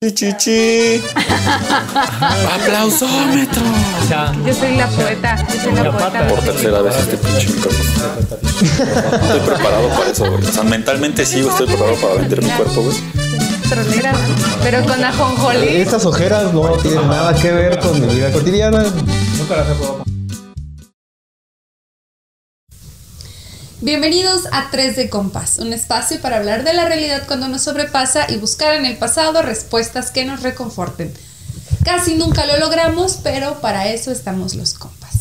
Chichichi. Aplausómetro. Yo soy la poeta. Yo soy la poeta. Por tercera vez este pinche micrófono. Estoy preparado para eso, güey. O sea, mentalmente sí, estoy preparado para vender mi cuerpo, güey. Pero con ajonjolí. Estas ojeras no tienen nada que ver con mi vida cotidiana. Bienvenidos a 3 de Compás, un espacio para hablar de la realidad cuando nos sobrepasa y buscar en el pasado respuestas que nos reconforten. Casi nunca lo logramos, pero para eso estamos los compas.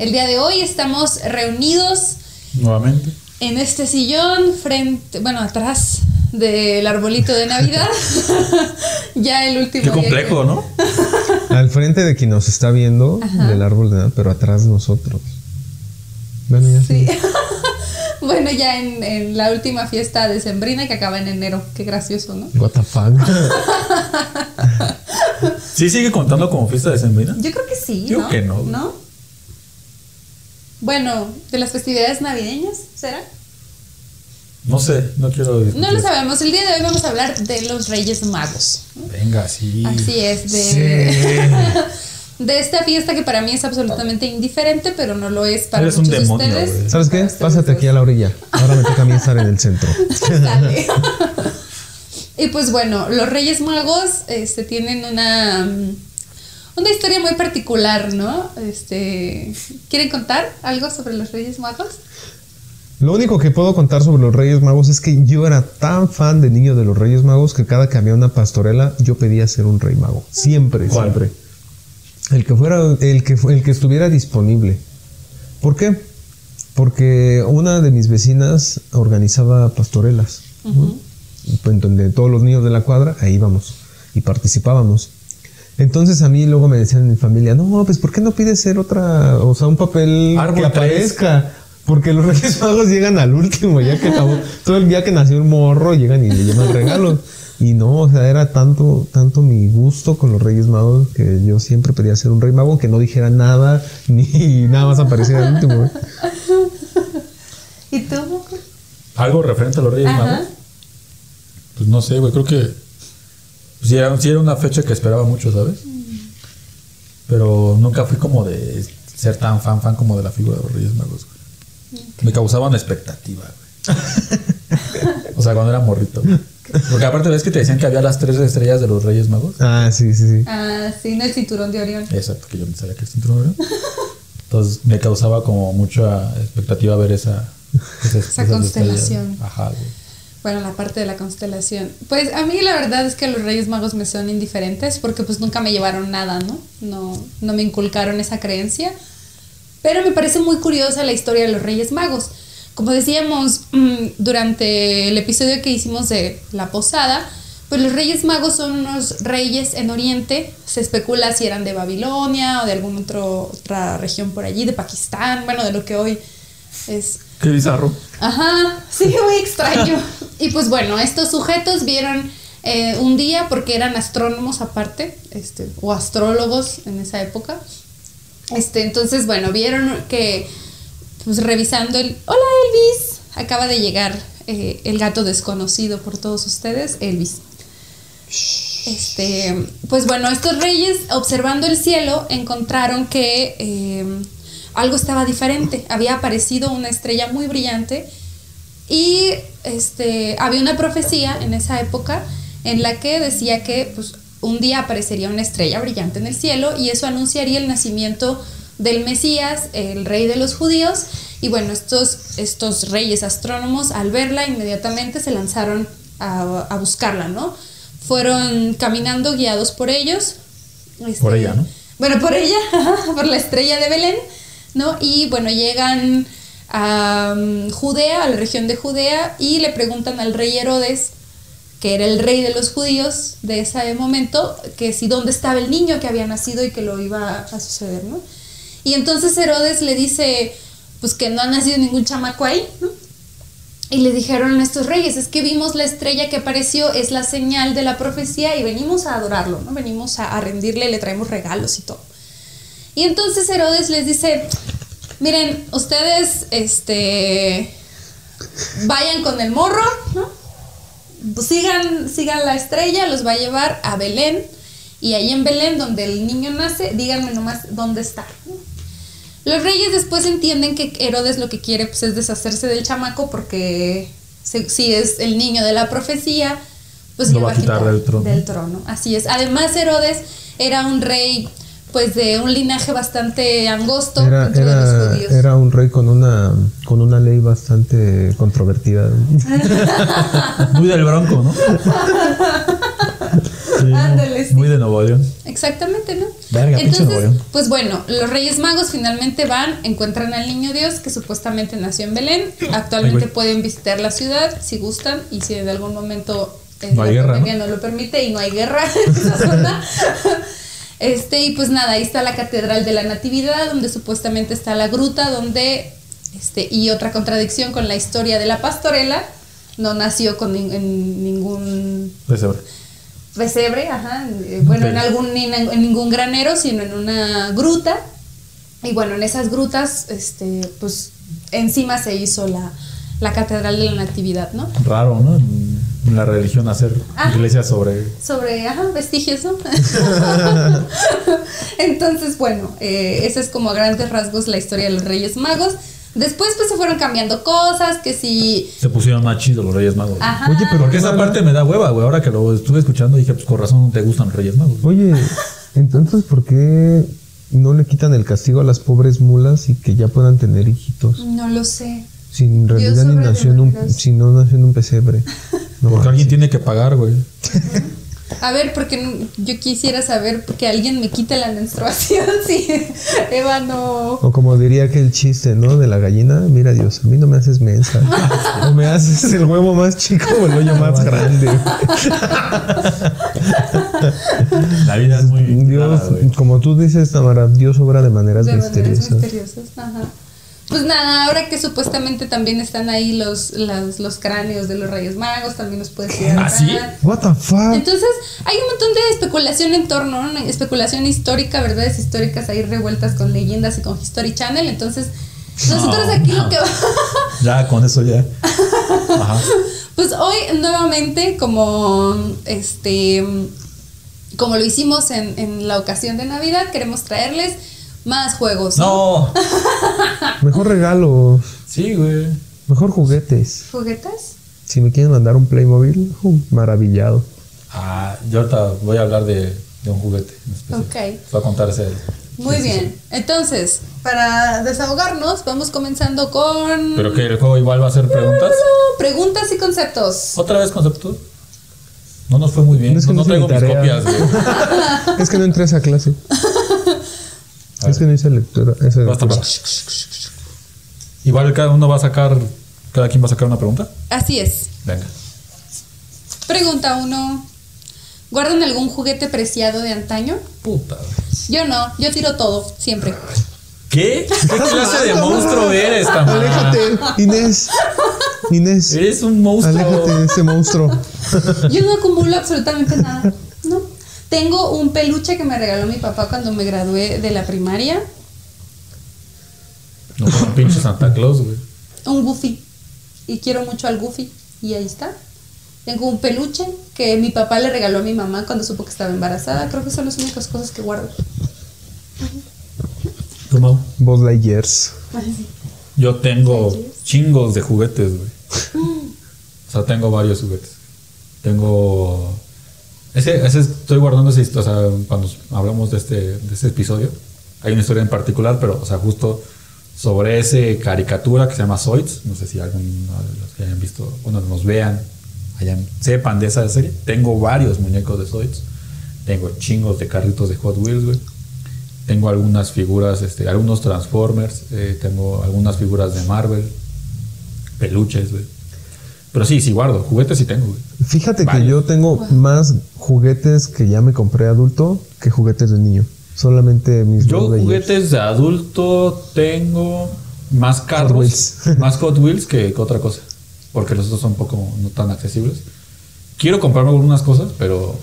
El día de hoy estamos reunidos Nuevamente. en este sillón, frente, bueno, atrás del arbolito de Navidad. ya el último Qué día complejo, ¿no? Al frente de quien nos está viendo del árbol de Navidad, pero atrás nosotros. Bueno, ya Sí. bueno, ya en, en la última fiesta de Sembrina que acaba en enero. Qué gracioso, ¿no? What the fuck. Sí, sigue contando como fiesta de Sembrina. Yo creo que sí, Yo ¿no? que no. ¿No? Bueno, de las festividades navideñas, ¿será? No sé, no quiero. No lo sabemos. El día de hoy vamos a hablar de los Reyes Magos. Venga, sí. Así es, de, de esta fiesta que para mí es absolutamente indiferente, pero no lo es para Eres un muchos demonio, de ustedes. ¿Sabes qué? Pásate aquí a la orilla. Ahora me toca a mí estar en el centro. Y pues bueno, los Reyes Magos este, tienen una, mm, una historia muy particular, ¿no? Este, ¿Quieren contar algo sobre los Reyes Magos? Lo único que puedo contar sobre los Reyes Magos es que yo era tan fan de niño de los Reyes Magos que cada que había una pastorela yo pedía ser un rey mago. Siempre, ¿Cuál? siempre. El que fuera, el que, el que estuviera disponible. ¿Por qué? Porque una de mis vecinas organizaba pastorelas. ¿no? En donde todos los niños de la cuadra, ahí íbamos y participábamos. Entonces a mí luego me decían en mi familia, no, pues ¿por qué no pides ser otra, o sea, un papel Árbol que aparezca? Porque los Reyes Magos llegan al último, ya que acabó, todo el día que nació un morro llegan y le llevan regalos. Y no, o sea, era tanto, tanto mi gusto con los Reyes Magos que yo siempre pedía ser un rey mago que no dijera nada ni nada más apareciera al último. ¿Y tú? ¿Algo referente a los Reyes Ajá. Magos? Pues no sé, güey. Creo que. Pues sí era, sí era una fecha que esperaba mucho, ¿sabes? Pero nunca fui como de ser tan fan, fan como de la figura de los Reyes Magos, güey. Me causaban expectativa, güey. o sea, cuando era morrito. güey. Porque aparte, ¿ves que te decían que había las tres estrellas de los Reyes Magos? Ah, sí, sí, sí. Ah, sí, no el cinturón de Orión. Exacto, que yo no sabía que el cinturón era. Entonces me causaba como mucha expectativa ver esa, esa, esas constelación. estrellas. Ajá, güey. Bueno, la parte de la constelación. Pues a mí la verdad es que los Reyes Magos me son indiferentes porque pues nunca me llevaron nada, ¿no? No, no me inculcaron esa creencia. Pero me parece muy curiosa la historia de los Reyes Magos. Como decíamos mm, durante el episodio que hicimos de la posada, pues los Reyes Magos son unos reyes en Oriente. Se especula si eran de Babilonia o de alguna otra región por allí, de Pakistán, bueno, de lo que hoy es Qué bizarro. Ajá, sí, muy extraño. Y pues bueno, estos sujetos vieron eh, un día, porque eran astrónomos aparte, este, o astrólogos en esa época. Este, entonces, bueno, vieron que, pues revisando el... Hola Elvis, acaba de llegar eh, el gato desconocido por todos ustedes, Elvis. Este, pues bueno, estos reyes observando el cielo encontraron que eh, algo estaba diferente. Había aparecido una estrella muy brillante y este, había una profecía en esa época en la que decía que pues, un día aparecería una estrella brillante en el cielo y eso anunciaría el nacimiento del Mesías, el rey de los judíos. Y bueno, estos, estos reyes astrónomos al verla inmediatamente se lanzaron a, a buscarla, ¿no? Fueron caminando guiados por ellos. Este, Por ella, ¿no? Bueno, por ella, por la estrella de Belén, ¿no? Y bueno, llegan a um, Judea, a la región de Judea, y le preguntan al rey Herodes, que era el rey de los judíos de ese momento, que si dónde estaba el niño que había nacido y que lo iba a suceder, ¿no? Y entonces Herodes le dice, pues que no ha nacido ningún chamaco ahí. Y le dijeron a estos reyes, es que vimos la estrella que apareció, es la señal de la profecía y venimos a adorarlo, ¿no? Venimos a, rendirle, le traemos regalos y todo. Y entonces Herodes les dice, miren, ustedes, este, vayan con el morro, pues, sigan, sigan la estrella, los va a llevar a Belén. Y ahí en Belén, donde el niño nace, díganme nomás dónde está. Los reyes después entienden que Herodes lo que quiere pues, es deshacerse del chamaco porque se- si es el niño de la profecía, pues Lo va a quitar del trono. del trono. Así es. Además, Herodes era un rey pues de un linaje bastante angosto Era, dentro de los judíos. era un rey con una, con una ley bastante controvertida. Muy del bronco, ¿no? Ándale, sí. Muy de Nuevo León. Exactamente, ¿no? Verga, Nuevo León. pues bueno, los Reyes Magos finalmente van, encuentran al niño Dios que supuestamente nació en Belén. Actualmente Ay, pueden visitar la ciudad si gustan y si en algún momento No hay guerra, ¿no? lo permite y no hay guerra en esa zona. Este, y pues nada, ahí está la Catedral de la Natividad, donde supuestamente está la gruta, donde, este, y otra contradicción con la historia de la pastorela, no nació con en ningún. Pesebre, ajá, eh, bueno, en algún en, en ningún granero, sino en una gruta. Y bueno, en esas grutas, este, pues encima se hizo la, la catedral de la Natividad, ¿no? Raro, ¿no? En, la religión hacer iglesias sobre. Sobre, ajá, vestigios, ¿no? Entonces, bueno, eh, esa es como a grandes rasgos la historia de los Reyes Magos. Después, pues se fueron cambiando cosas, que si, Se pusieron más chidos los Reyes Magos. ajá, Oye, pero Porque qué esa parte me da hueva, güey. Ahora que lo estuve escuchando dije, pues con razón te gustan los Reyes Magos. Oye, entonces, ¿por qué no le quitan el castigo a las pobres mulas y que ya puedan tener hijitos? no lo sé. Si en realidad ni nació en un, si no nació en un pesebre. No Porque alguien tiene que pagar, güey. A ver, porque yo quisiera saber que alguien me quite la menstruación si Eva no... O como diría aquel chiste, ¿no? De la gallina, mira Dios, a mí no me haces mensa. o me haces el huevo más chico o el hoyo más grande. La vida es muy. Dios, como tú dices, Tamara, Dios obra de maneras de maneras misteriosas. misteriosas. Ajá. Pues nada, ahora que supuestamente también están ahí los, las- los cráneos de los Reyes Magos, también los puedes ir ¿Ah, sí? What the fuck? Entonces, hay un montón de especulación en torno, ¿no? especulación histórica, verdades históricas ahí revueltas con leyendas y con History Channel. Entonces, nosotros No, aquí lo que Ya, con eso ya. Ajá. Pues hoy nuevamente, como este como lo hicimos en, en la ocasión de Navidad, queremos traerles más juegos. No. Mejor regalos, Sí, güey. mejor juguetes. ¿Juguetes? Si me quieren mandar un Playmobil, uh, maravillado. Ah, yo ahorita voy a hablar de, de un juguete. Ok. Voy a contar ese. Muy bien. Entonces, para desahogarnos, vamos comenzando con Pero que el juego igual va a ser preguntas. preguntas y conceptos. ¿Otra vez concepto? No nos fue muy bien. No, es que no, no no mi mis copias, güey. Es que no entré a esa clase. A Es que no hice lectura. Esa lectura. Igual cada uno va a sacar. Cada quien va a sacar una pregunta. Así es. Venga. Pregunta uno. ¿Guardan algún juguete preciado de antaño? Puta. Yo no, yo tiro todo, siempre. ¿Qué? ¿Qué clase de monstruo eres, Tamara? Aléjate, Inés. Inés. Eres un monstruo. Aléjate de ese monstruo. Yo no acumulo absolutamente nada. Tengo un peluche que me regaló mi papá cuando me gradué de la primaria. No un pinche Santa Claus, güey. Un Goofy. Y quiero mucho al Goofy. Y ahí está. Tengo un peluche que mi papá le regaló a mi mamá cuando supo que estaba embarazada. Creo que son las únicas cosas que guardo. ¿Tú, Mau? Buzz Lightyears. Yo tengo chingos de juguetes, güey. O sea, tengo varios juguetes. Tengo. Ese, ese estoy guardando esa historia. O sea, cuando hablamos de este, de este episodio, hay una historia en particular, pero, o sea, justo sobre ese caricatura que se llama Zoids. No sé si alguno de los que hayan visto, bueno, nos vean, hayan, sepan de esa serie. Tengo varios muñecos de Zoids. Tengo chingos de carritos de Hot Wheels, güey. Tengo algunas figuras, este, algunos Transformers, eh, tengo algunas figuras de Marvel, peluches, güey. Pero sí, sí guardo, juguetes sí tengo, güey. Fíjate que yo tengo más juguetes que ya me compré adulto que juguetes de niño. Solamente mis Yo juguetes de adulto tengo más carros, Wheels. más Hot Wheels que, que otra cosa. Porque los otros son un poco no tan accesibles. Quiero comprarme algunas cosas, pero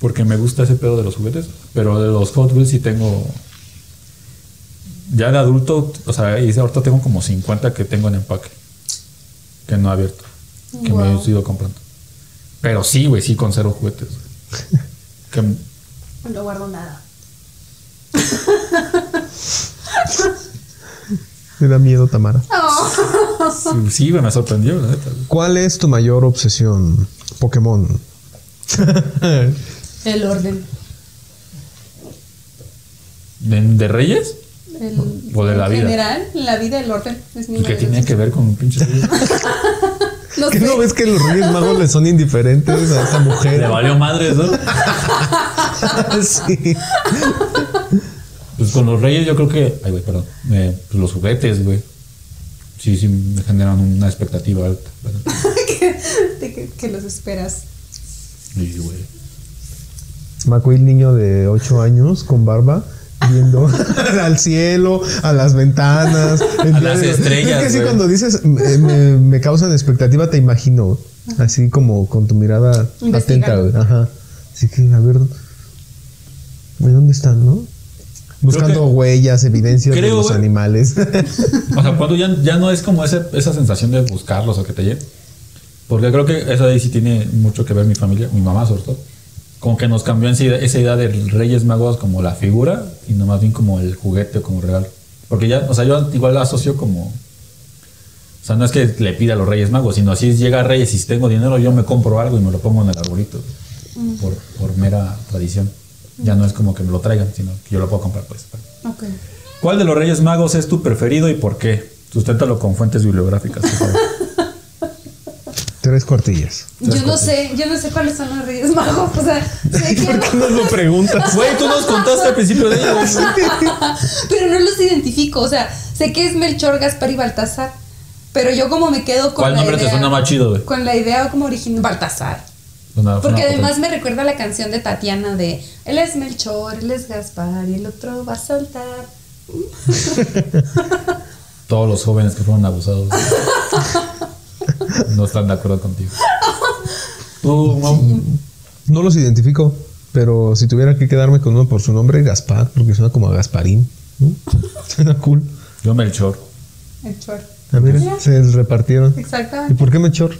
porque me gusta ese pedo de los juguetes. Pero de los Hot Wheels sí tengo. Ya de adulto, o sea, y ahorita tengo como 50 que tengo en empaque. Que no he abierto. Que me he ido comprando. Pero sí, güey, sí conservo juguetes. Que- No guardo nada. Me da miedo, Tamara. sí, sí, me sorprendió, la neta. ¿Cuál es tu mayor obsesión? Pokémon. El orden. ¿De, de Reyes? El, O de la en vida. general, en la vida el orden es mi ¿Y qué mayor tiene que ver con pinches? No ¿Qué sé. no ves que los Reyes Magos le son indiferentes a esa mujer? Le valió madres, ¿no? sí. Pues con los Reyes yo creo que... Ay, güey, perdón. Eh, pues los juguetes, güey. Sí, sí, me generan una expectativa alta. que, de que, que los esperas. Y, güey. Macuil, niño de 8 años con barba, viendo al cielo, a las ventanas, A las estrellas, Es que sí, cuando dices me, me- me causan expectativa, te imagino, así como con tu mirada atenta, güey. Ajá. Así que, a ver, ¿de dónde están, no? Buscando que- huellas, evidencias de los güey. animales. O sea, cuando ya, ya no es como ese, esa sensación de buscarlos o que te lleguen. Porque creo que eso ahí sí tiene mucho que ver mi familia, mi mamá sobre todo. Como que nos cambió en sí esa idea de Reyes Magos como la figura y no más bien como el juguete o como regalo. Porque ya, o sea, yo igual la asocio como. O sea, no es que le pida a los Reyes Magos, sino si llega Reyes y si tengo dinero, yo me compro algo y me lo pongo en el arbolito. Por, por mera tradición. Ya no es como que me lo traigan, sino que yo lo puedo comprar, pues. Ok. ¿Cuál de los Reyes Magos es tu preferido y por qué? Susténtalo con fuentes bibliográficas, por favor. Tres cuartillas. Yo no sé, yo no sé cuáles son los Reyes Magos. O sea, sé que ¿Por qué no lo preguntas? Güey, tú nos contaste al principio de ellos. pero no los identifico. O sea, sé que es Melchor, Gaspar y Baltasar. Pero yo como me quedo con ¿Cuál la nombre te suena más chido, güey? Con la idea como original Baltasar. Porque además me recuerda la canción de Tatiana de Él es Melchor, él es Gaspar y el otro va a saltar. Todos los jóvenes que fueron abusados no están de acuerdo contigo. Tú, No los identifico, pero si tuviera que quedarme con uno por su nombre, Gaspar, porque suena como a Gasparín. ¿no? Suena cool. yo Melchor. Melchor. A ver, se repartieron. ¿Y Exactamente. por qué Melchor?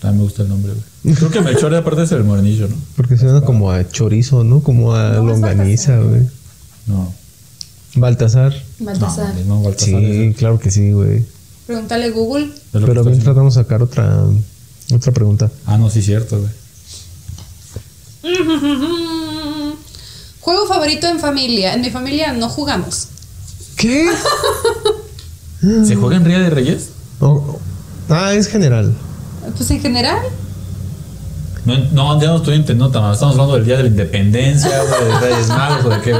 También me gusta el nombre, güey. Creo que Melchor aparte es el morenillo, ¿no? Porque suena como a chorizo, ¿no? Como a No, longaniza, güey. No. Baltasar. Baltasar. No, no, Baltasar Sí, claro que sí, güey. Pregúntale a Google. Pero bien haciendo. tratamos de sacar otra, otra pregunta. Ah, no, sí, cierto, güey. Juego favorito en familia. En mi familia no jugamos. ¿Qué? ¿Se juega en Ría de Reyes? Oh, ah, es general. Pues en general. No, no, ya no estoy entendiendo tan mal. Estamos hablando del Día de la Independencia, güey, de Reyes Magos o de qué.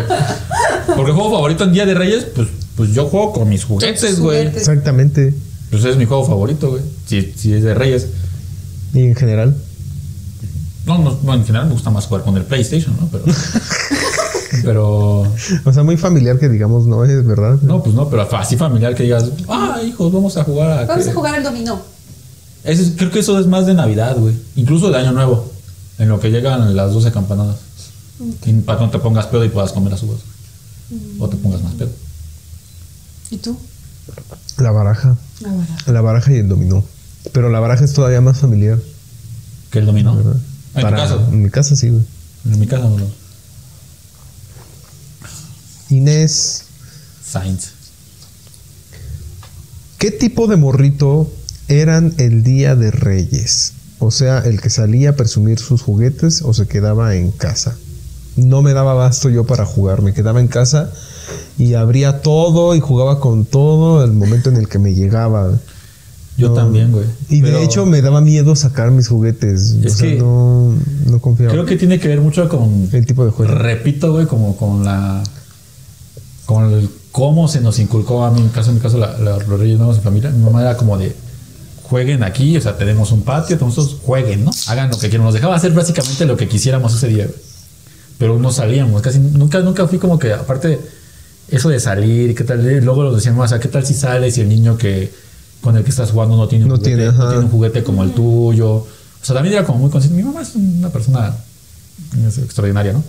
Porque juego favorito en Día de Reyes, pues, pues yo juego con mis juguetes, güey. Exactamente. Pues es mi juego favorito, güey. Si, si es de Reyes. Y en general. No, no, bueno, en general me gusta más jugar con el PlayStation, ¿no? Pero. pero. O sea, muy familiar que digamos, no es verdad. No, pues no, pero así familiar que digas, ah, hijos, vamos a jugar a. Vamos qué?". a jugar al dominó. Ese es- creo que eso es más de Navidad, güey. Incluso de Año Nuevo. En lo que llegan las 12 campanadas. Y para que no te pongas pedo y puedas comer las uvas. güey. O te pongas más pedo. ¿Y tú? La baraja. La baraja. La baraja y el dominó. Pero la baraja es todavía más familiar. Que el dominó. ¿verdad? En Para- tu caso. En mi casa sí, güey. En mi casa no. no. Inés, Sainz. ¿qué tipo de morrito eran el día de Reyes? O sea, el que salía a presumir sus juguetes o se quedaba en casa. No me daba basto yo para jugar, me quedaba en casa y abría todo y jugaba con todo el momento en el que me llegaba. Yo No. también, güey. Y Pero de hecho me daba miedo sacar mis juguetes. Es o sea, que- no, no confiaba. Creo que tiene que ver mucho con. el tipo de juego. Repito, güey, como con la. Con el cómo se nos inculcó a mí, en caso, en mi caso, la- la- los Reyes en familia. Mi mamá era como de. Jueguen aquí, o sea, tenemos un patio, todos, jueguen, ¿no? Hagan lo que quieran. Nos dejaba hacer básicamente lo que quisiéramos ese día, güey. Pero no salíamos, casi nunca, nunca fui como que, aparte, eso de salir y qué tal, eh, luego lo decíamos, o sea, ¿qué tal si sales y el niño que con el que estás jugando no tiene un, No juguete, tiene, no tiene un juguete como el tuyo? O sea, también era como muy consciente. Mi mamá es una persona es extraordinaria, ¿no?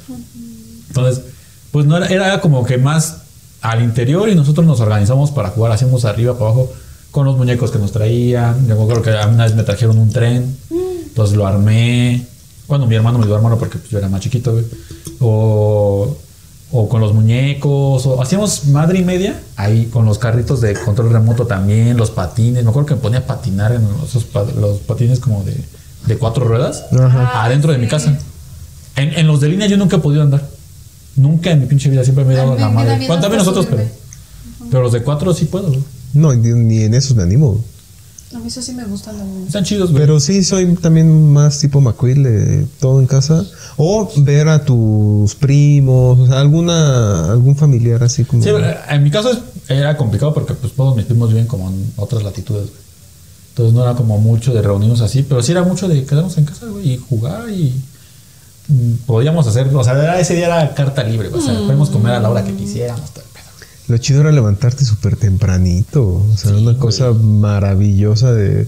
Entonces, pues no era, era como que más al interior y nosotros nos organizamos para jugar, hacíamos arriba, para abajo, con los muñecos que nos traían. Yo creo que una vez me trajeron un tren Entonces lo armé. Bueno, mi hermano me dio hermano porque pues, yo era más chiquito, güey. O, o con los muñecos. O hacíamos madre y media ahí con los carritos de control remoto también, los patines. Me acuerdo que me ponía a patinar en esos pa- los patines como de, de cuatro ruedas Ajá. adentro de mi casa. En, en los de línea yo nunca he podido andar. Nunca en mi pinche vida siempre me he dado la madre. miedo Bueno, también nosotros, pero, pero los de cuatro sí puedo. No, ni, ni en esos me animo. A mí eso sí me gusta también. Están chidos, güey. Pero sí soy también más tipo McQueen, de todo en casa. O ver a tus primos, o sea, alguna, algún familiar así como. Sí, en mi caso es- era complicado porque pues todos mis primos viven como en otras latitudes, güey. Entonces no era como mucho de reunirnos así, pero sí era mucho de quedarnos en casa, güey, y jugar y mm, podíamos hacer, o sea, era- ese día era carta libre, güey, o sea, podíamos comer a la hora que quisiéramos, pedo. Lo chido era levantarte súper tempranito. O sea, una cosa maravillosa de.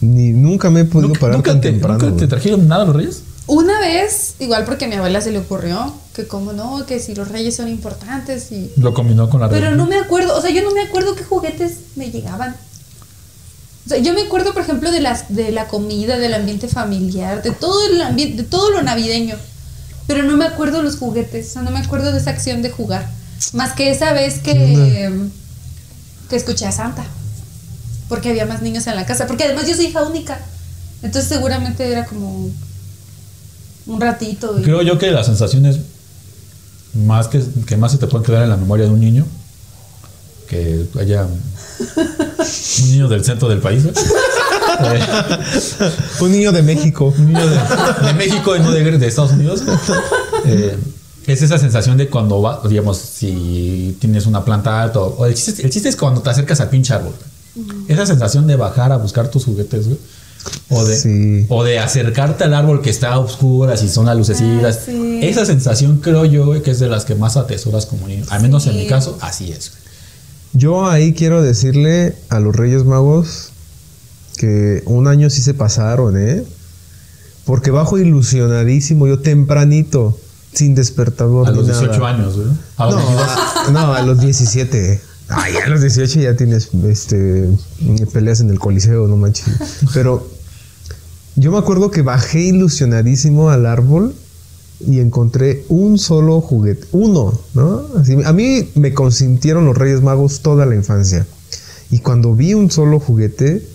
Ni, nunca me he podido ¿Nunca, parar nunca tan te, temprano. ¿Nunca te trajeron nada los reyes? Una vez, igual porque a mi abuela se le ocurrió, que como no, que si los reyes son importantes y... Lo combinó con la Pero no me acuerdo, o sea, yo no me acuerdo qué juguetes me llegaban. O sea, yo me acuerdo, por ejemplo, de las de la comida, del ambiente familiar, de todo el ambiente, de todo lo navideño. Pero no me acuerdo los juguetes, o sea, no me acuerdo de esa acción de jugar. Más que esa vez que, que escuché a Santa. Porque había más niños en la casa. Porque además yo soy hija única. Entonces seguramente era como un ratito. y- Creo yo que las sensaciones más que, que más se te pueden quedar en la memoria de un niño, que haya un niño del centro del país. Eh, Un niño de México. un niño de, de México y no de, de Estados Unidos, eh, es esa sensación de cuando va, digamos, si tienes una planta alta, o el chiste, el chiste es cuando te acercas al pinche árbol. Esa sensación de bajar a buscar tus juguetes, güey. O de, Sí. o de acercarte al árbol que está a oscuras y son las lucecitas. Ah, sí. Esa sensación creo yo güey, que es de las que más atesoras como niño. Al menos en mi caso, así es. güey. Yo ahí quiero decirle a los Reyes Magos que un año sí se pasaron, ¿eh? Porque bajo ilusionadísimo, yo tempranito, sin despertador. A ni los nada. 18 años, güey. A No, 22. a, no, a los 17. Ay, a los 18 ya tienes este peleas en el coliseo, no manches. Pero yo me acuerdo que bajé ilusionadísimo al árbol y encontré un solo juguete, uno, ¿no? Así, a mí me consintieron los Reyes Magos toda la infancia. Y cuando vi un solo juguete,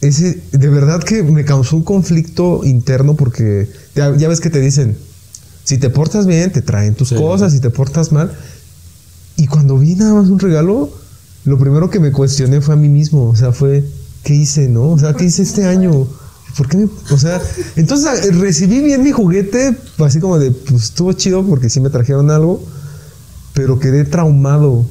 ese de verdad que me causó un conflicto interno porque ya, ya ves que te dicen, si te portas bien, te traen tus Sí. cosas, si te portas mal. Y cuando vi nada más un regalo, lo primero que me cuestioné fue a mí mismo, o sea, fue, ¿qué hice, no? O sea, ¿qué hice este año? ¿Por qué me, o sea, entonces eh, recibí bien mi juguete, así como de, pues estuvo chido porque sí me trajeron algo, pero quedé traumado.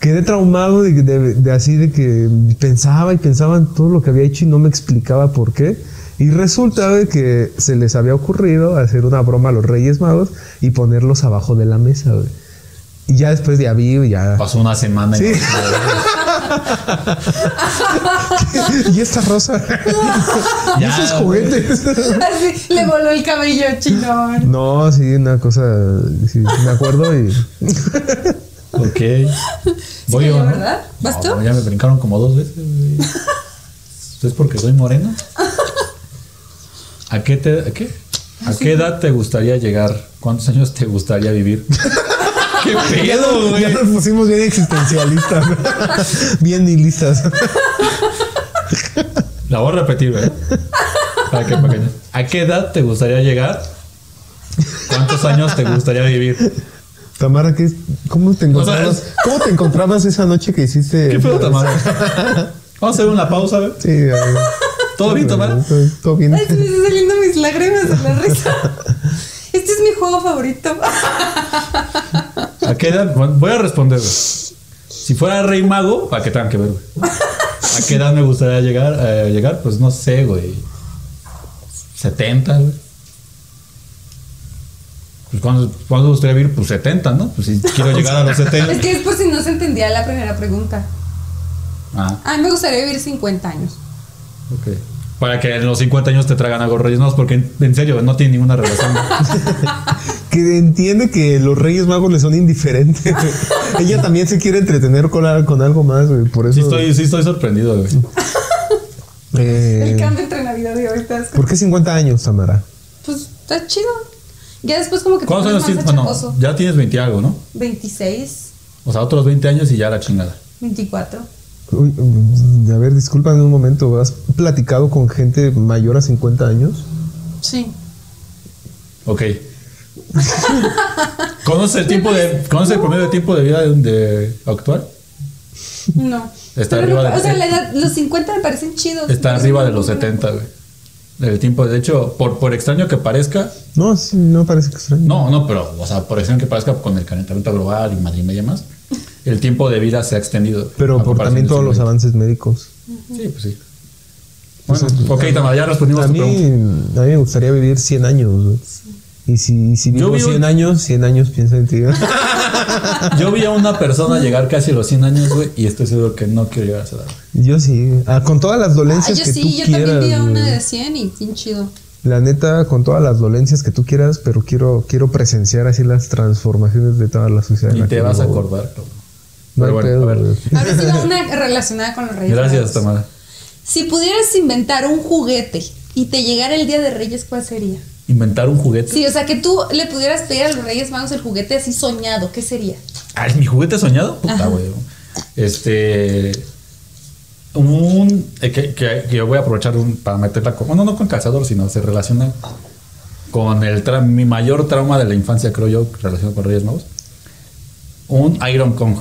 Quedé traumado de, de- de así de que pensaba y pensaba en todo lo que había hecho y no me explicaba por qué. Y resulta de que se les había ocurrido hacer una broma a los Reyes Magos y ponerlos abajo de la mesa, güey. Y ya después de avivo, ya. Pasó una semana y Sí. y esta rosa. y Ya, esos juguetes. Así, le voló el cabello chinón. no, sí, una cosa. Sí, me acuerdo y. Ok. cayó, yo. ¿verdad? ¿Vas No, tú? ya me brincaron como dos veces. güey. ¿Esto es porque soy moreno? ¿A qué, te, a qué? ¿A qué edad te gustaría llegar? ¿Cuántos años te gustaría vivir? ¿Qué pedo, Ya güey? nos pusimos bien existencialistas. bien nihilistas. La voy a repetir, güey. Para que, para que- ¿A qué edad te gustaría llegar? ¿Cuántos años te gustaría vivir? Tamara, ¿qué, ¿cómo te encontrabas? es- ¿Cómo te encontrabas esa noche que hiciste? ¿Qué pedo, Tamara? Vamos a hacer una pausa, güey. Sí, a ver. ¿Todo bien, Tamara? Todo, bien. Ay, se me están saliendo mis lágrimas de la risa. Este es mi juego favorito. ¿A qué edad? Voy a responder, güey. Si fuera rey mago, ¿para qué tengan que ver, güey? ¿A qué edad me gustaría llegar? eh, llegar? Pues no sé, güey. 70, güey. Pues ¿cuándo, ¿cuándo me gustaría vivir? Pues 70, ¿no? Pues si quiero llegar a los 70. Es que es por si no se entendía la primera pregunta. Ah, A mí me gustaría vivir 50 años. ok. Para que en los 50 años te traigan algo reyes no, porque en, en serio, no tiene ninguna relación. Que entiende que los Reyes Magos le son indiferentes. Ella también se quiere entretener con, con algo más, güey. Por eso. Sí estoy, sí estoy sorprendido, güey. Eh, El cambio entre Navidad y ahorita es ¿Por qué 50 años, Tamara? Pues está chido. Ya después como que ¿Cuántos años tienes? Bueno, ya tienes 20 algo, ¿no? 26, O sea, otros 20 años y ya la chingada. 24. Uy, mm, a ver, discúlpame un momento. ¿Has platicado con gente mayor a 50 años? Sí. Ok. ¿Conoces el tiempo de, ¿conoces el promedio de tiempo de vida de, de actual? No. Está Pero arriba no- de- O sea, la edad, los 50 me parecen chidos. Está arriba de los muy 70, güey. Del tiempo, de hecho, por, por extraño que parezca, No, sí, no parece extraño. no, no, pero, o sea, por extraño que parezca con el calentamiento global y madre y media más, el tiempo de vida se ha extendido. Pero por también todos los avances médicos. Sí, pues sí. Bueno, ok, Tamara, ya respondimos A tu mí, pregunta. a mí me gustaría vivir 100 años. güey. Y si, y si Yo vivo vivo- 100 años, 100 años piensa en ti. Yo vi a una persona llegar casi a los 100 años, güey, y estoy seguro que no quiero llegar a esa edad. yo sí. Ah, con todas las Ah, dolencias yo que sí, tú yo quieras. también vi a una de 100 y bien chido. La neta, con todas las dolencias que tú quieras, pero quiero, quiero presenciar así las transformaciones de toda la sociedad. la te vas a acordar, cabrón. No Pero bueno, pedo, a ver. Ahora sí va una relacionada con los Reyes Gracias, Magos. Tamara. Si pudieras inventar un juguete y te llegara el Día de Reyes, ¿cuál sería? Inventar un juguete. Sí, o sea, que tú le pudieras pedir a los Reyes Magos el juguete así soñado, ¿qué sería? Ah, ¿es mi juguete soñado? Puta, güey. Este. Un. eh, que, que- que yo voy a aprovechar un- para meterla con. Bueno, no con calzador, sino se relaciona con el tra- mi mayor trauma de la infancia, creo yo, relacionado con Reyes Magos. Un Iron Kong.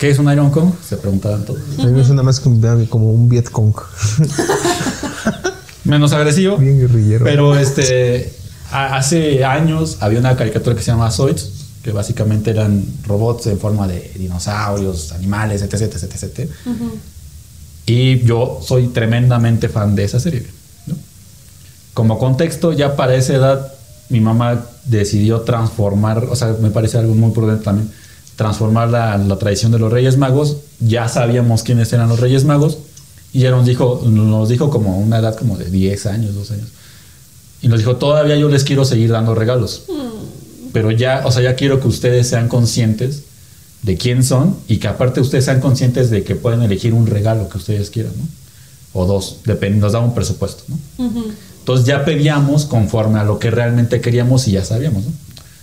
¿Qué es un Iron Kong? Se preguntaban todos. A mí me suena más como, un Vietcong. Menos agresivo. Bien guerrillero. Pero este, a- hace años había una caricatura que se llama Zoids, que básicamente eran robots en forma de dinosaurios, animales, etc, etc, etc. Y yo soy tremendamente fan de esa serie. ¿no? Como contexto, ya para esa edad, mi mamá decidió transformar, o sea, me parece algo muy prudente también, transformar la, la tradición de los Reyes Magos. Ya sabíamos quiénes eran los Reyes Magos y ella nos dijo, nos dijo como una edad como de 10 años, 12 años. Y nos dijo, todavía yo les quiero seguir dando regalos. Pero ya, o sea, ya quiero que ustedes sean conscientes de quién son y que aparte ustedes sean conscientes de que pueden elegir un regalo que ustedes quieran, ¿no? O dos, depende, nos da un presupuesto, ¿no? Entonces ya pedíamos conforme a lo que realmente queríamos y ya sabíamos, ¿no?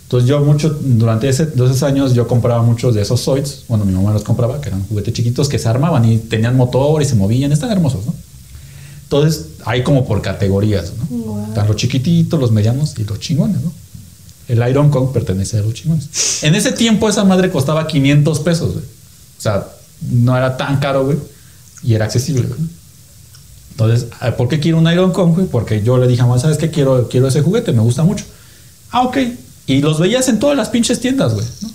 Entonces yo mucho, durante ese, esos años yo compraba muchos de esos Zoids, bueno, mi mamá los compraba, que eran juguetes chiquitos que se armaban y tenían motor y se movían, están hermosos, ¿no? Entonces hay como por categorías, ¿no? Están los chiquititos, los medianos y los chingones, ¿no? El Iron Kong pertenece a los chingones. En ese tiempo esa madre costaba 500 pesos, güey. O sea, no era tan caro, güey. Y era accesible, güey. Entonces, ah, ¿por qué quiero un Iron Kong, güey? Porque yo le dije a mamá, ¿sabes qué? Quiero, quiero ese juguete, me gusta mucho. Ah, ok. Y los veías en todas las pinches tiendas, güey. ¿no?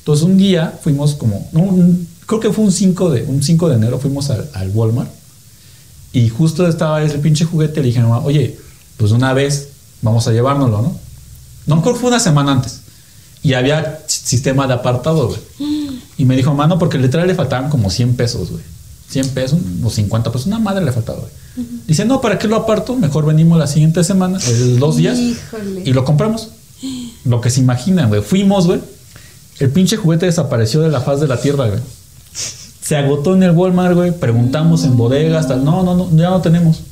Entonces, un día fuimos como, no, un- creo que fue un 5 de, un 5 de enero, fuimos al, al Walmart. Y justo estaba ese pinche juguete. Le dije mamá, oye, pues una vez vamos a llevárnoslo, ¿no? No, creo que fue una semana antes. Y había sistema de apartado, güey. Y me dijo, mano, porque literal le faltaban como 100 pesos, güey. 100 pesos o 50 pesos. Una madre le faltaba, güey. Dice, no, ¿para qué lo aparto? Mejor venimos la siguiente semana, dos días, Híjole. y lo compramos. Lo que se imaginan, güey. Fuimos, güey. El pinche juguete desapareció de la faz de la tierra, güey. Se agotó en el Walmart, güey. Preguntamos en bodegas, tal. No, no, no, ya no tenemos.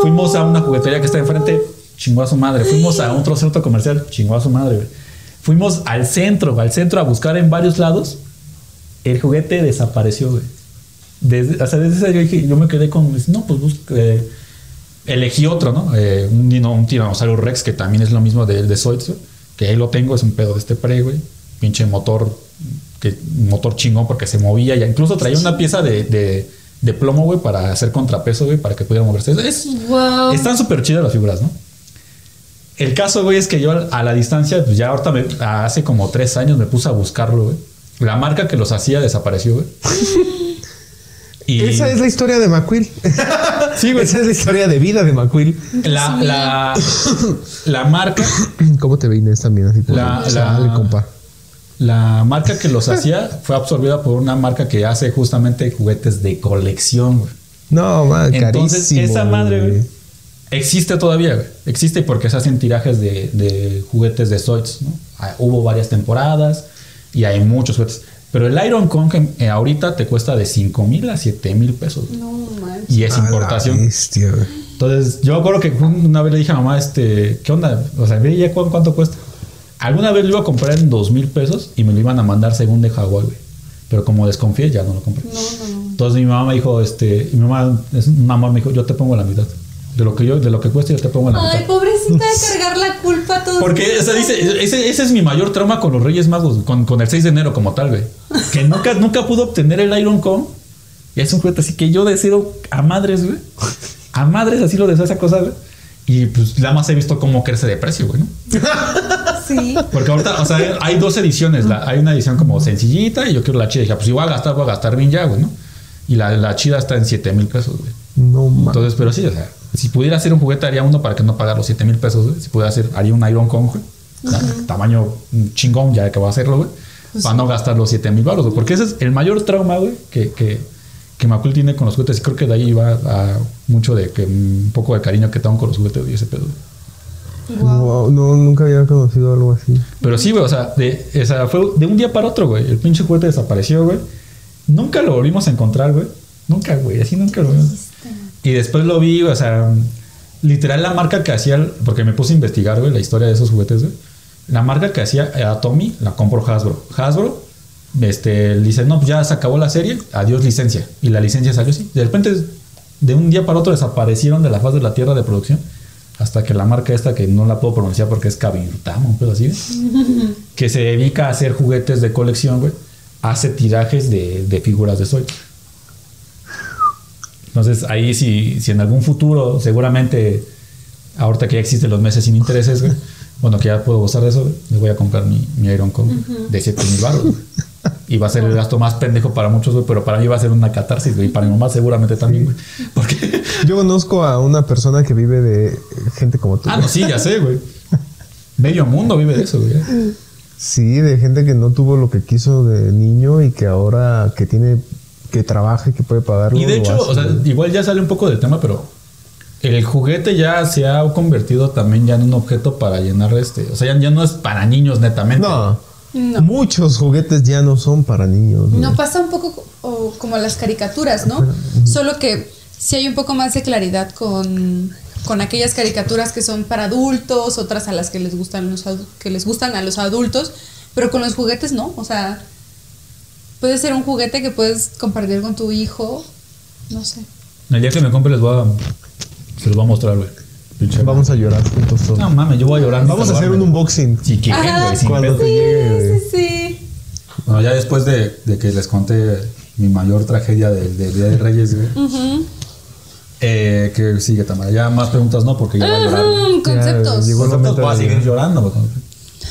Fuimos a una juguetería que está enfrente, chingó a su madre. Fuimos a otro centro comercial, chingó a su madre, güey. Fuimos al centro, al centro a buscar en varios lados. El juguete desapareció, güey. Desde, o sea, desde ese yo dije, yo me quedé con, no, pues busca, eh, elegí otro, ¿no? Eh, un, un tiranosaurio Rex, que también es lo mismo de, de Zoids, que ahí lo tengo, es un pedo de este pre, güey. Pinche motor, que, motor chingón porque se movía, ya incluso traía una pieza de, de, de plomo, güey, para hacer contrapeso, güey, para que pudiera moverse. Es, Wow. Están súper chidas las figuras, ¿no? El caso, güey, es que yo a la distancia, pues ya ahorita, me- hace como tres años me puse a buscarlo, güey. La marca que los hacía desapareció, güey. Y Esa es la historia de McQueen. Sí, güey. Esa es la historia de vida de McQueen. la, la, la marca, ¿Cómo te vienes también así? por- La- la- Sale, compa. la marca que los hacía fue absorbida por una marca que hace justamente juguetes de colección, güey. No, man, Entonces, carísimo. esa madre, güey, existe todavía, güey. Existe porque se hacen tirajes de, de juguetes de Zoids, ¿no? Ah, Hubo varias temporadas y hay muchos juguetes. Pero el Iron Kong eh, ahorita te cuesta de 5 mil a 7 mil pesos. No manches. Y es A la importación. bestia, güey. Entonces, yo me acuerdo que una vez le dije a mamá, este, ¿qué onda? O sea, ve ya cu- cuánto cuesta. Alguna vez lo iba a comprar en dos mil pesos y me lo iban a mandar según de Hawái, güey. Pero como desconfié, ya no lo compré. No, no, no. Entonces mi mamá me dijo, este, y mi mamá es un amor, me dijo, yo te pongo la mitad. De lo que yo, de lo que cuesta, yo te pongo la Ay, mitad. pobrecita de cargar la culpa todo. Porque, o sea, dice, ese, ese es mi mayor trauma con los Reyes Magos, con, con el 6 de enero como tal, güey. Que nunca, nunca pudo obtener el Iron Kong. Y es un juguete así que yo deseo a madres, güey. A madres así lo deseo esa cosa, güey. Y pues nada más he visto cómo crece de precio, güey, ¿no? Sí. Porque ahorita, o sea, hay dos ediciones. La- hay una edición como sencillita y yo quiero la chida. Y dije, pues si voy a gastar, voy a gastar bien ya, güey, ¿no? Y la, la chida está en 7 mil pesos, güey. No mames. Entonces, pero sí, o sea, si pudiera hacer un juguete, haría uno para que no pagara los 7 mil pesos, güey. Si pudiera hacer, haría un Iron Kong, güey. O sea, Tamaño chingón, ya que voy a hacerlo, güey. para no gastar los 7 mil baros, güey. Porque ese es el mayor trauma, güey, que, que, que Macul tiene con los juguetes. Y creo que de ahí va a mucho de que mm, un poco de cariño que tengo con los juguetes y ese pedo, güey. Wow, no, nunca había conocido algo así. Pero sí, güey, o sea, de, o sea, fue de un día para otro, güey. El pinche juguete desapareció, güey. Nunca lo volvimos a encontrar, güey. Nunca, güey, así nunca lo vimos. Y después lo vi, o sea, literal la marca que hacía, porque me puse a investigar, güey, la historia de esos juguetes, güey. La marca que hacía a Tommy la compró Hasbro. Hasbro, este, dice, no, pues ya se acabó la serie, adiós licencia. Y la licencia salió así. De repente, de un día para otro desaparecieron de la faz de la tierra de producción. Hasta que la marca esta, que no la puedo pronunciar porque es Kabirtama, un pedo así, que se dedica a hacer juguetes de colección, güey, hace tirajes de, de figuras de Soy. Entonces, ahí si, si en algún futuro, seguramente, ahorita que ya existen los meses sin intereses, güey, bueno, que ya puedo gozar de eso, güey, me voy a comprar mi, mi Iron Kong de 7 mil baros. Y va a ser el gasto más pendejo para muchos, güey, pero para mí va a ser una catarsis, güey, y para mi mamá seguramente también, güey. Porque, Yo conozco a una persona que vive de gente como tú. ah, no, sí, ya sé, güey. Medio mundo vive de eso, güey. Sí, de gente que no tuvo lo que quiso de niño y que ahora que tiene que trabaja y que puede pagarlo. Y de hecho, hace, o sea, igual ya sale un poco del tema, pero el juguete ya se ha convertido también ya en un objeto para llenar este. O sea, ya, ya no es para niños netamente. no, No. muchos juguetes ya no son para niños. No pasa un poco o como las caricaturas, ¿no? Solo que sí hay un poco más de claridad con, con aquellas caricaturas que son para adultos, otras a las que les gustan los que les gustan a los adultos, pero con los juguetes no, o sea, puede ser un juguete que puedes compartir con tu hijo, no sé. El día que me compre les voy a. Se los voy a mostrar, güey. Pinche Vamos a llorar juntos todos. No mames, yo voy a llorar. Vamos a hacer un unboxing. Si quieren, güey, sin Cuando pedo. te llegue, güey. Sí, sí. Bueno, ya después de, de que les conté mi mayor tragedia del, del Día de Reyes, güey. eh, que sigue, Tamara. Ya más preguntas no, porque ya va a llorar. Mm, conceptos. Conceptos, voy a de- seguir llorando, güey.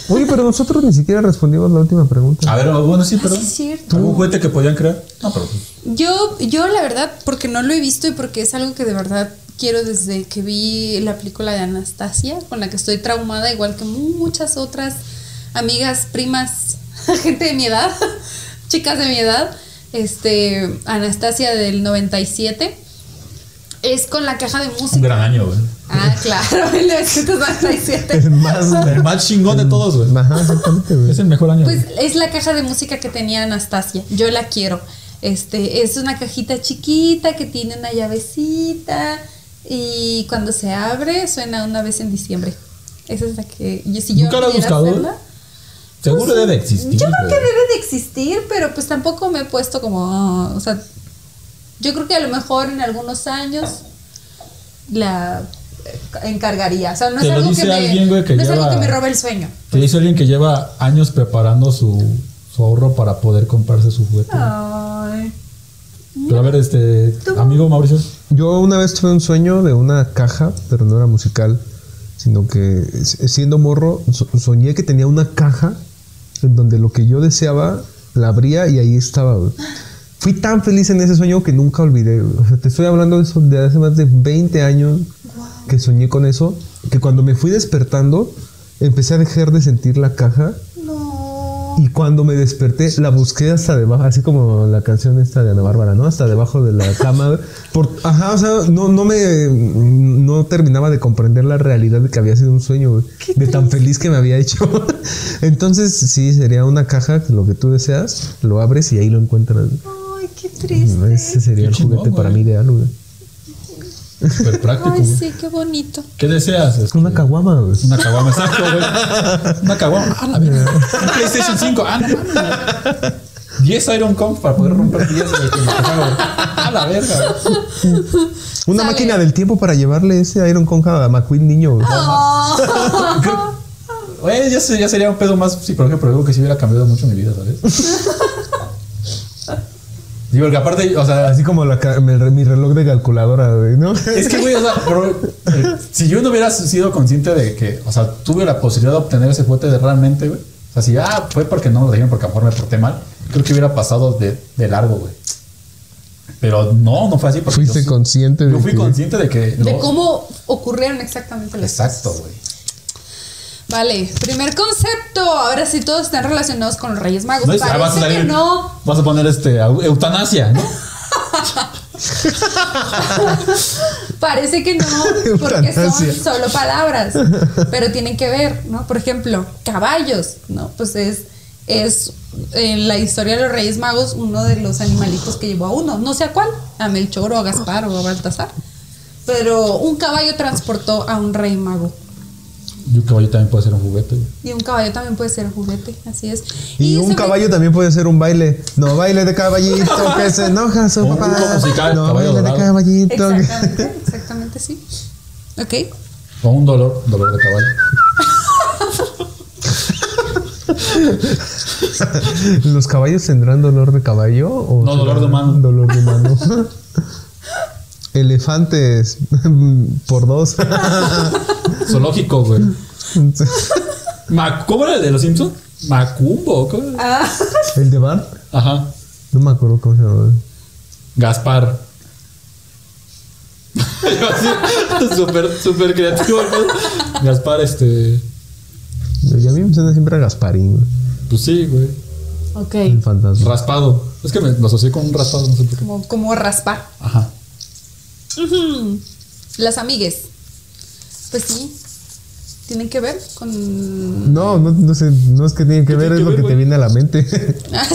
Oye, pero nosotros ni siquiera respondimos la última pregunta. A ver, bueno, sí, pero. sí es cierto. ¿Algún juguete que podían crear? No, pero. pues, Yo, yo la verdad, porque no lo he visto y porque es algo que de verdad quiero desde que vi la película de Anastasia, con la que estoy traumada, igual que muchas otras amigas, primas, gente de mi edad, chicas de mi edad, este, Anastasia del 97, es con la caja de Un música. gran año, güey. Ah, claro, 1997. El más. El más chingón de todos, güey. Ajá, exactamente, güey. Es el mejor año. Pues es la caja de música que tenía Anastasia. Yo la quiero. Este, es una cajita chiquita que tiene una llavecita y cuando se abre suena una vez en diciembre. Esa es la que yo si yo ¿Nunca la has pudiera buscado? hacerla, Seguro pues, debe existir. Yo creo que debe de existir, pero pues tampoco me he puesto como, ah, o sea, yo creo que a lo mejor en algunos años la encargaría. O sea, no es algo que me, que no es algo que me robe el sueño. Te dice alguien que lleva años preparando su, su ahorro para poder comprarse su juguete. Ay. Pero a ver, este. Amigo Mauricio. Yo una vez tuve un sueño de una caja, pero no era musical, sino que siendo morro so- soñé que tenía una caja en donde lo que yo deseaba la abría y ahí estaba. Fui tan feliz en ese sueño que nunca olvidé. güey. O sea, te estoy hablando de eso de hace más de 20 años que soñé con eso, que cuando me fui despertando empecé a dejar de sentir la caja No. Y cuando me desperté, la busqué hasta debajo, así como la canción esta de Ana Bárbara, ¿no? Hasta debajo de la cama. Por, ajá, o sea, no, no me. No terminaba de comprender la realidad de que había sido un sueño. De tan feliz que me había hecho. Entonces, sí, sería una caja, lo que tú deseas, lo abres y ahí lo encuentras. Ay, qué triste. Ese sería Qué el chingón, juguete para mí ideal, güey. Súper práctico. Ay, güey. sí, qué bonito. ¿Qué deseas? Este, Una caguama, güey. Una caguama, exacto, güey. Una caguama. Ah, la verga. Un PlayStation 5. Ah, no mames. güey. 10 Iron Kong para poder romper 10 güey, con lo que hago, güey. Ah, la verga. güey. Una Sale. máquina del tiempo para llevarle ese Iron Conja a McQueen niño, güey. Güey, ya, se- ya sería un pedo más. Por ejemplo, algo que sí hubiera cambiado mucho mi vida, ¿sabes? Digo, porque aparte, o sea, Así como la mi, reloj de calculadora, güey, ¿no? Es que, güey, o sea, pero, eh, si yo no hubiera sido consciente de que, o sea, tuve la posibilidad de obtener ese juguete de realmente, güey. O sea, si, ah, fue porque no me lo dijeron porque a lo mejor me porté mal, creo que hubiera pasado de, de largo, güey. Pero no, no fue así. Porque Fuiste yo, consciente de Yo fui que- consciente de que. De cómo ocurrieron exactamente las Exacto, cosas. güey. Vale, primer concepto. Ahora sí todos están relacionados con los Reyes Magos. No es- ah, vas a Parece salir- que no. Vas a poner este, eu- eutanasia, ¿no? Parece que no, porque son Eutanasia. solo palabras, pero tienen que ver, ¿no? Por ejemplo, caballos, ¿no? Pues es, es en la historia de los Reyes Magos uno de los animalitos que llevó a uno, no sé a cuál, a Melchor o a Gaspar o a Baltasar, pero un caballo transportó a un rey mago. Y un caballo también puede ser un juguete. Y un caballo también puede ser juguete, así es. Y un me- caballo también puede ser un baile. No, baile de caballito que se enoja su un papá. grupo musical, no, caballo baile de dorado. caballito. Exactamente, exactamente, sí. Ok. O un dolor, dolor de caballo. ¿Los caballos tendrán dolor de caballo? O No, dolor de humano. Dolor de humano. Elefantes por dos. Zoológico, güey. ¿Cómo era el de los Simpsons? Macumbo. ¿cómo era? ¿El de Bart? Ajá. No me acuerdo cómo se llama. Gaspar. Yo así, Súper, súper creativo. ¿no? Gaspar, este. Y a mí me suena siempre a Gasparín, güey, Pues sí, güey. Ok. el fantasma. Raspado. Es que me lo asocié con un raspado, no sé por qué. Como, como raspar. Ajá. Las amigues. Pues sí. Tienen que ver con. No, no, no sé, no es que tiene que ¿Qué ver, es que lo ver, que güey? te viene a la mente. Ay,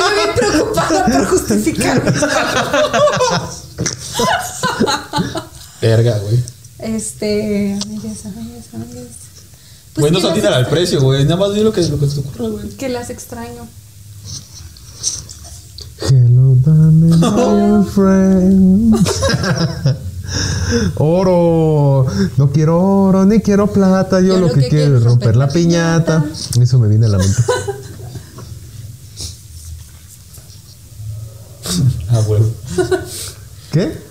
yo bien preocupada por justificar mis palabras. Verga, güey. Este. Amigues, amigues, amigues. Pues Güey, no se las atina al precio, güey. Nada más di lo que, lo que se te ocurra, güey. Que las extraño. Hello, darling, my friend. oro. No quiero oro ni quiero plata. Yo, lo, que, quiero es romper la piñata. Eso me viene a la mente. Ah, güey. ¿Qué?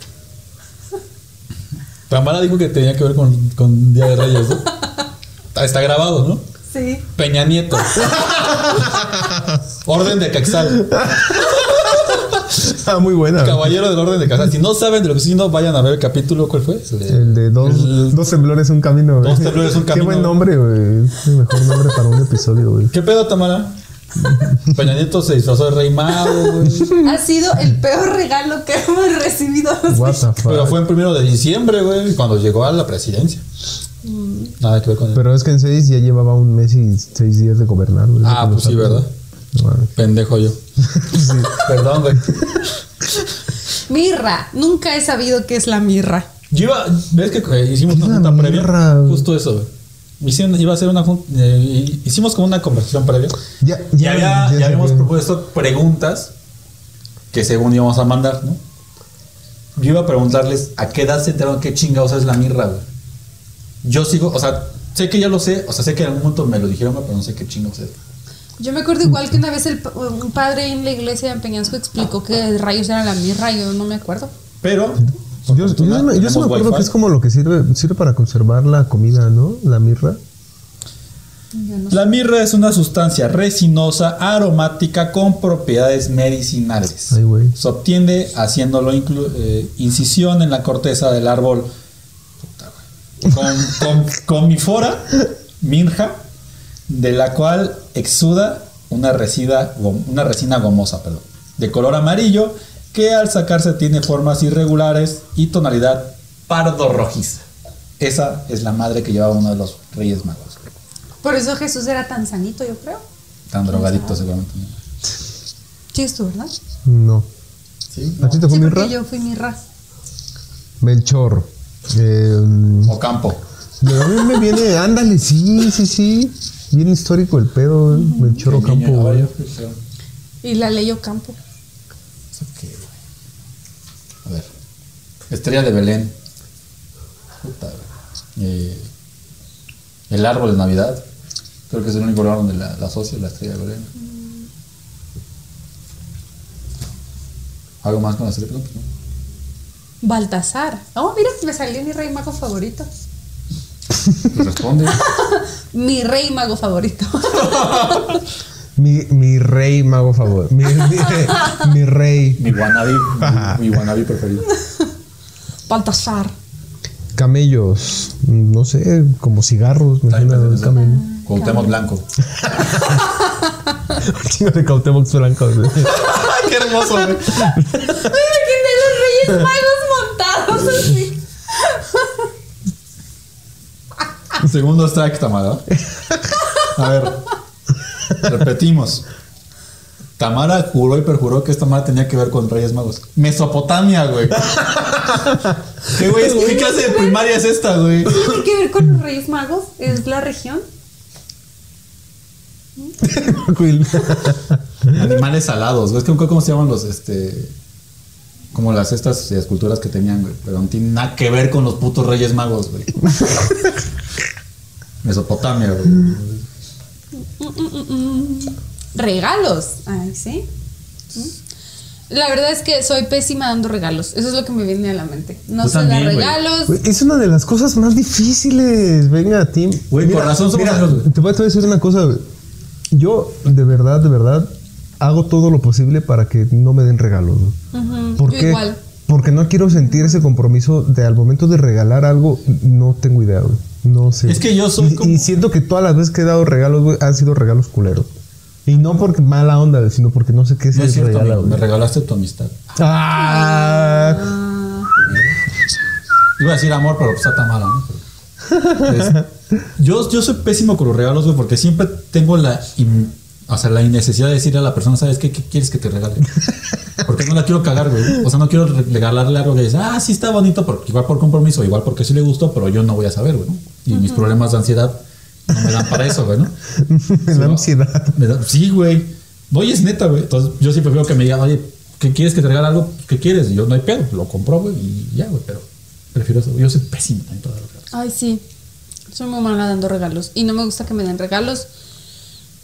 Pamara dijo que tenía que ver con, con Día de Reyes, ¿no? Está, está grabado, ¿no? Sí. Peña Nieto. Orden de Caxal. Ah, muy buena. Caballero del Orden de Caxal. Si no saben de lo que estoy diciendo, vayan a ver el capítulo. ¿Cuál fue? El de- El de dos, el- dos temblores, un camino. güey. Dos temblores, un Qué camino. buen nombre, güey. Es el mejor nombre para un episodio, güey. ¿Qué pedo, Tamara? Peña Nieto se disfrazó de rey mago, güey. Ha sido el peor regalo que hemos recibido. What the fuck. Pero fue en primero de diciembre, güey, cuando llegó a la presidencia. Nada que ver con él. Pero es que en seis ya llevaba un mes y seis días de gobernar, güey. Ah, pues sí. ¿verdad? No. Pendejo yo. Perdón, güey. Mirra. Nunca he sabido qué es la mirra. Yo iba, ves que eh, hicimos ¿Qué es una junta previa. mirra? Justo eso, güey. Hicieron- Iba a ser una junta. eh, hicimos como una conversación previa. Ya, Y ya, había- ya ya sé habíamos propuesto preguntas que según íbamos a mandar, ¿no? Yo iba a preguntarles a qué edad se enteraron qué chingados es la mirra, güey. Yo sigo, o sea, sé que ya lo sé, o sea, sé que en algún momento me lo dijeron, pero no sé qué chingados es. Yo me acuerdo igual que una vez el, un padre en la iglesia de Peñasco explicó que rayos era la mirra. Yo no me acuerdo. Pero. Yo, yo, me- yo sí me tenemos acuerdo wifi. que es como lo que sirve, sirve para conservar la comida, ¿no? La mirra. La mirra es una sustancia resinosa, aromática con propiedades medicinales. Ay, güey. Se obtiene haciéndolo inclu- eh, incisión en la corteza del árbol puta, güey, con, con comifora, mirja, de la cual exuda una resina, una resina gomosa, perdón, de color amarillo que al sacarse tiene formas irregulares y tonalidad pardo rojiza. Esa es la madre que llevaba uno de los reyes magos. Por eso Jesús era tan sanito, yo creo. Tan drogadicto seguramente. Sí, es tú, ¿verdad? No. ¿Sí? ¿A ti te fue Sí, mirra? yo fui mirra. Melchor. Eh, O campo. de a mí me viene, ándale, sí, sí, sí. Bien histórico el pedo, eh. Melchor El Ocampo. niño, güey. yo creo. Y la ley Ocampo. ¿Eso qué, güey? A ver. Estrella de Belén. Puta, güey. Eh, el árbol de Navidad. Creo que es el único lugar donde la, la asocio, la estrella de Belén. ¿Algo más con la estrella? de Belén? Pues no. Baltasar. Oh, mira, me salió mi rey mago favorito. Pues responde. Mi rey mago favorito. Mi, mi rey mago favor. Mi, mi- mi rey. mi wannabe, mi, mi wannabe preferido. Baltasar. Camellos. No sé, como cigarros. El hace camello. Cuauhtémoc Blanco. Chingo de Cautemoc blancos. güey. ¡Qué hermoso, güey! Me imaginé los reyes magos montados así. Segundo strike, Tamara. A ver, repetimos. Tamara juró y perjuró que esta madre tenía que ver con Reyes Magos. Mesopotamia, güey. ¿Qué, güey? ¿Qué clase de primaria es esta, güey? ¿Tiene que ver con los reyes magos? ¿Es la región? Animales salados, güey. Es que no cómo se llaman los, este... Como las estas esculturas que tenían, güey. Pero no tienen nada que ver con los putos Reyes Magos, güey. Mesopotamia, güey. Regalos. Ay, sí. ¿Mm? La verdad es que soy pésima dando regalos. Eso es lo que me viene a la mente. No Tú sé dar también, regalos. Güey, Es una de las cosas más difíciles. Venga, Tim. Güey, por razón somos mira. Te voy a decir una cosa. Yo, de verdad, de verdad, hago todo lo posible para que no me den regalos. güey. Ujú, ¿Por yo qué? igual. Porque no quiero sentir ese compromiso de al momento de regalar algo, no tengo idea, güey. No sé. Es que yo soy y, como- y siento que todas las veces que he dado regalos, güey, han sido regalos culeros. Y no porque mala onda, sino porque no sé qué No se es cierto, regala, amigo. Me regalaste tu amistad. Ah, Iba a decir amor, pero pues está tan mala, ¿no? Es- yo, yo soy pésimo con los regalos, güey, porque siempre tengo la, in- o sea, la innecesidad de decirle a la persona, ¿sabes qué? ¿Qué quieres que te regale? Porque no la quiero cagar, güey. O sea, no quiero re- regalarle algo que dice, ah, sí está bonito, pero igual por compromiso, igual porque sí le gustó, pero yo no voy a saber, güey. ¿no? Y mis problemas de ansiedad no me dan para eso, güey, ¿no? me da ansiedad. Me da- sí, güey. Oye, es neta, güey. Entonces, yo sí prefiero que me digan, oye, ¿qué quieres que te regale algo? ¿Qué quieres? Y yo no hay pedo, lo compro, güey, y ya, güey, pero prefiero eso. Yo soy pésimo en todas las regalos. Ay, sí. Soy muy mala dando regalos. Y no me gusta que me den regalos.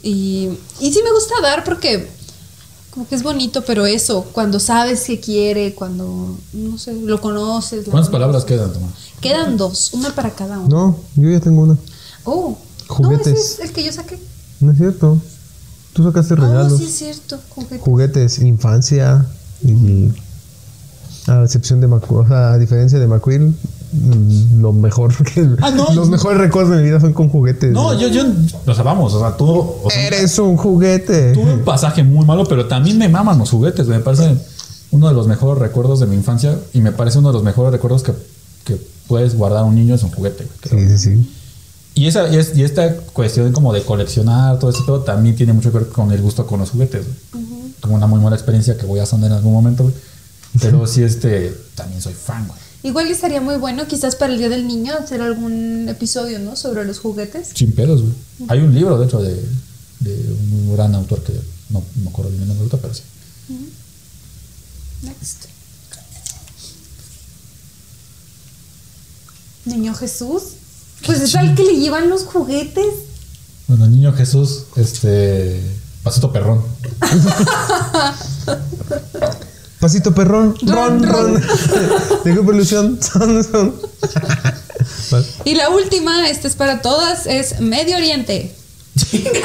Y, y sí me gusta dar porque como que es bonito, pero eso, cuando sabes qué quiere, cuando, no sé, lo conoces. ¿Cuántas conoces. palabras quedan, Tomás? Quedan dos, una para cada uno. No, yo ya tengo una. Oh, Juguetes. No, ese es el que yo saqué. No es cierto. Tú sacaste Oh, regalos. sí es cierto. juguete. Juguetes, infancia y a excepción de Macu, o sea, a diferencia de McQueen, mm, lo mejor que Ah, no. los mejores recuerdos de mi vida son con juguetes. No, yo, yo, o sea, vamos, o sea, tú, o sea, Eres un juguete. tuve un pasaje muy malo, pero también me maman los juguetes. Me parece uno de los mejores recuerdos de mi infancia y me parece uno de los mejores recuerdos que, que puedes guardar un niño es un juguete, güey. creo. Sí, sí, sí. Y, esa, y, es- y esta cuestión como de coleccionar, todo eso, todo, también tiene mucho que ver con el gusto con los juguetes. güey. Tuve una muy mala experiencia que voy a sonar en algún momento, güey. Pero sí, este, también soy fan, güey. Igual estaría muy bueno, quizás para el Día del Niño, hacer algún episodio, ¿no? Sobre los juguetes. Sin pedos, güey. Hay un libro, de hecho, de, de un gran autor que no, no me acuerdo bien el nombre pero sí. Next. Niño Jesús. Pues es al que le llevan los juguetes. Bueno, niño Jesús, este. Pasito perrón. Pasito perrón, ron, ron. De Grupo Ilusión, son, son. Y la última, esta es para todas, es Medio Oriente.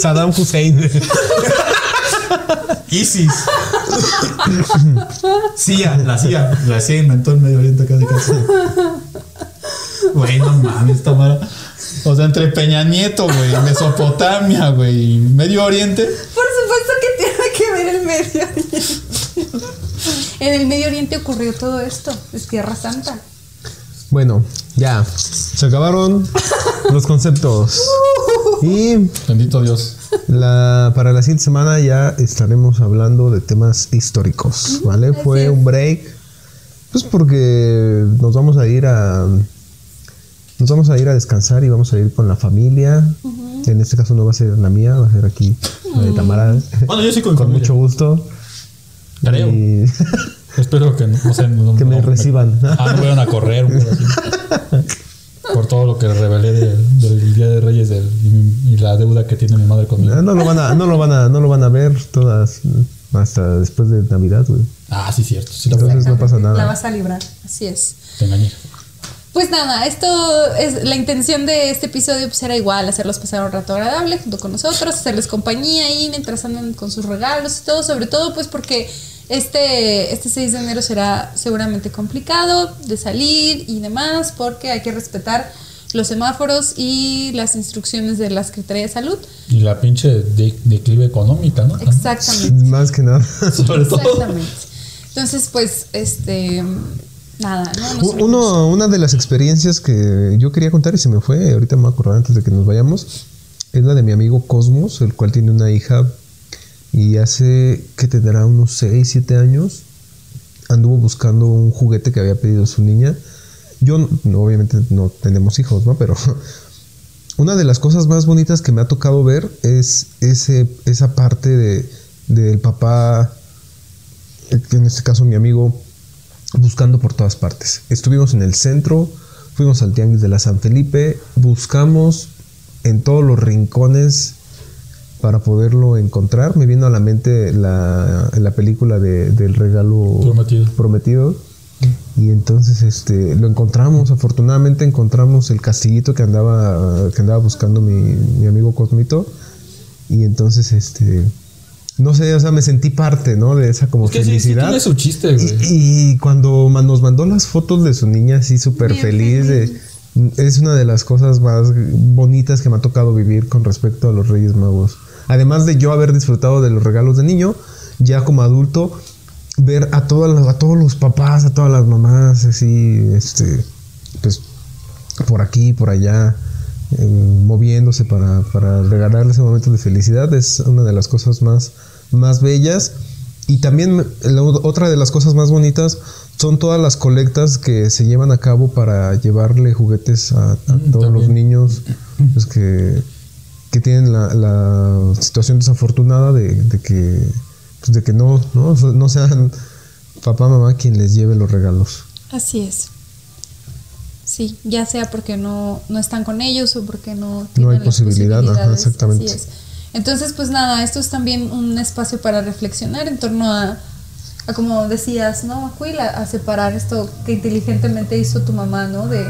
Saddam Hussein. Isis. CIA, la CIA. La CIA inventó el Medio Oriente casi casi. Güey, no mames, Tamara. O sea, entre Peña Nieto, güey, Mesopotamia, güey, Medio Oriente. Por supuesto que tiene que ver el Medio Oriente. En el Medio Oriente ocurrió todo esto, es Tierra Santa. Bueno, ya. Se acabaron los conceptos. Y Bendito Dios. la, para la siguiente semana ya estaremos hablando de temas históricos, ¿vale? Fue un break. Pues porque nos vamos a ir a. Nos vamos a ir a descansar y vamos a ir con la familia. En este caso no va a ser la mía, va a ser aquí la de Tamara. Bueno, yo sí con, con mucho gusto. Creo. Y- Espero que no, no sé, no- Que me no reciban. Ah, no vayan a correr. Por todo lo que revelé de- del Día de Reyes del- y, y la deuda que tiene mi madre conmigo. Ah, no lo van a, no lo van a, no lo van a ver todas hasta después de Navidad, güey. Ah, sí, cierto. Sí, la Entonces no pasa La nada. vas a librar, así es. te engañé. Pues nada, esto es la intención de este episodio pues era igual, hacerlos pasar un rato agradable junto con nosotros, hacerles compañía ahí mientras andan con sus regalos y todo, sobre todo pues porque este, este 6 de enero será seguramente complicado de salir y demás, porque hay que respetar los semáforos y las instrucciones de la Secretaría de Salud. Y la pinche de- declive económica, ¿no? Exactamente. Más que nada. Sobre todo. Exactamente. Entonces, pues, este, nada, ¿no? Nos U- Uno, una de las experiencias que yo quería contar y se me fue, ahorita me voy a acordar antes de que nos vayamos, es la de mi amigo Cosmos, el cual tiene una hija y hace que tendrá unos 6, 7 años anduvo buscando un juguete que había pedido su niña. Yo, no- obviamente, no tenemos hijos, ¿no? Pero una de las cosas más bonitas que me ha tocado ver es ese, esa parte de, del papá, que en este caso mi amigo, buscando por todas partes. Estuvimos en el centro, fuimos al Tianguis de la San Felipe, buscamos en todos los rincones para poderlo encontrar. Me vino a la mente la, la película de- del regalo Prometido. prometido. Y entonces este lo encontramos, afortunadamente encontramos el castillito que andaba que andaba buscando mi, mi amigo Cosmito y entonces este no sé, o sea, me sentí parte, ¿no? De esa como Es que sí, sí felicidad. tiene su chiste, güey. Y, y cuando nos mandó las fotos de su niña así súper feliz, de- es una de las cosas más bonitas que me ha tocado vivir con respecto a los Reyes Magos. Además de yo haber disfrutado de los regalos de niño, ya como adulto, ver a, todas las- a todos los papás, a todas las mamás, así, este, pues por aquí, por allá, eh, moviéndose para, para regalarle ese momento de felicidad es una de las cosas más, más bellas. Y también la otra de las cosas más bonitas son todas las colectas que se llevan a cabo para llevarle juguetes a, a Mm, todos los niños pues, que, que tienen la, la situación desafortunada de, de que, pues, de que no, no, no sean papá, mamá quien les lleve los regalos. Así es. Sí, ya sea porque no, no están con ellos o porque no No tienen hay las posibilidad, ajá, exactamente. Así es. Entonces, pues nada, esto es también un espacio para reflexionar en torno a, a como decías, ¿no, Acuil? A, a separar esto que inteligentemente hizo tu mamá, ¿no? De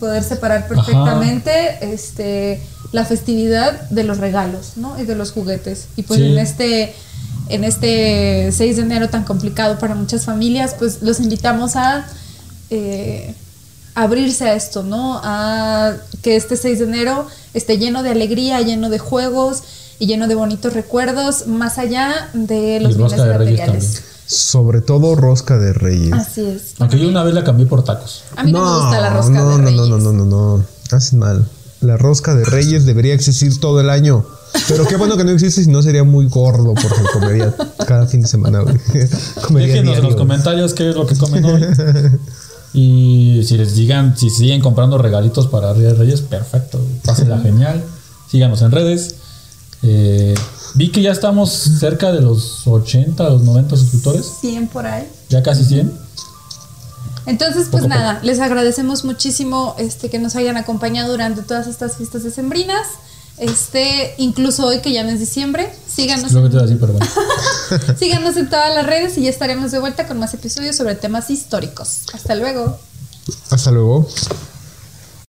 poder separar perfectamente este la festividad de los regalos, ¿no? Y de los juguetes. Y pues Sí. en este en este 6 de enero tan complicado para muchas familias, pues los invitamos a eh, abrirse a esto, ¿no? A que este 6 de enero esté lleno de alegría, lleno de juegos y lleno de bonitos recuerdos, más allá de los Y bienes materiales. Sobre todo rosca de reyes. Así es. Aunque yo una vez la cambié por tacos. A mí no, me gusta la rosca no, de no, reyes. No, no, no, no, no, hacen mal. La rosca de reyes debería existir todo el año. Pero qué bueno que no existe, si no sería muy gordo porque comería cada fin de semana. Déjenos en los comentarios qué es lo que comen hoy. Y si les digan, si siguen comprando regalitos para Día de Reyes, perfecto. Pásenla genial. Síganos en redes. Eh, vi que ya estamos cerca de los 80, los 90 suscriptores. 100 por ahí. Ya casi 100. Entonces, pues Poco nada, les agradecemos muchísimo este, que nos hayan acompañado durante todas estas fiestas decembrinas. Este, incluso hoy que ya no es diciembre, síganos, lo que te decir, pero bueno. síganos en todas las redes y ya estaremos de vuelta con más episodios sobre temas históricos. Hasta luego. Hasta luego.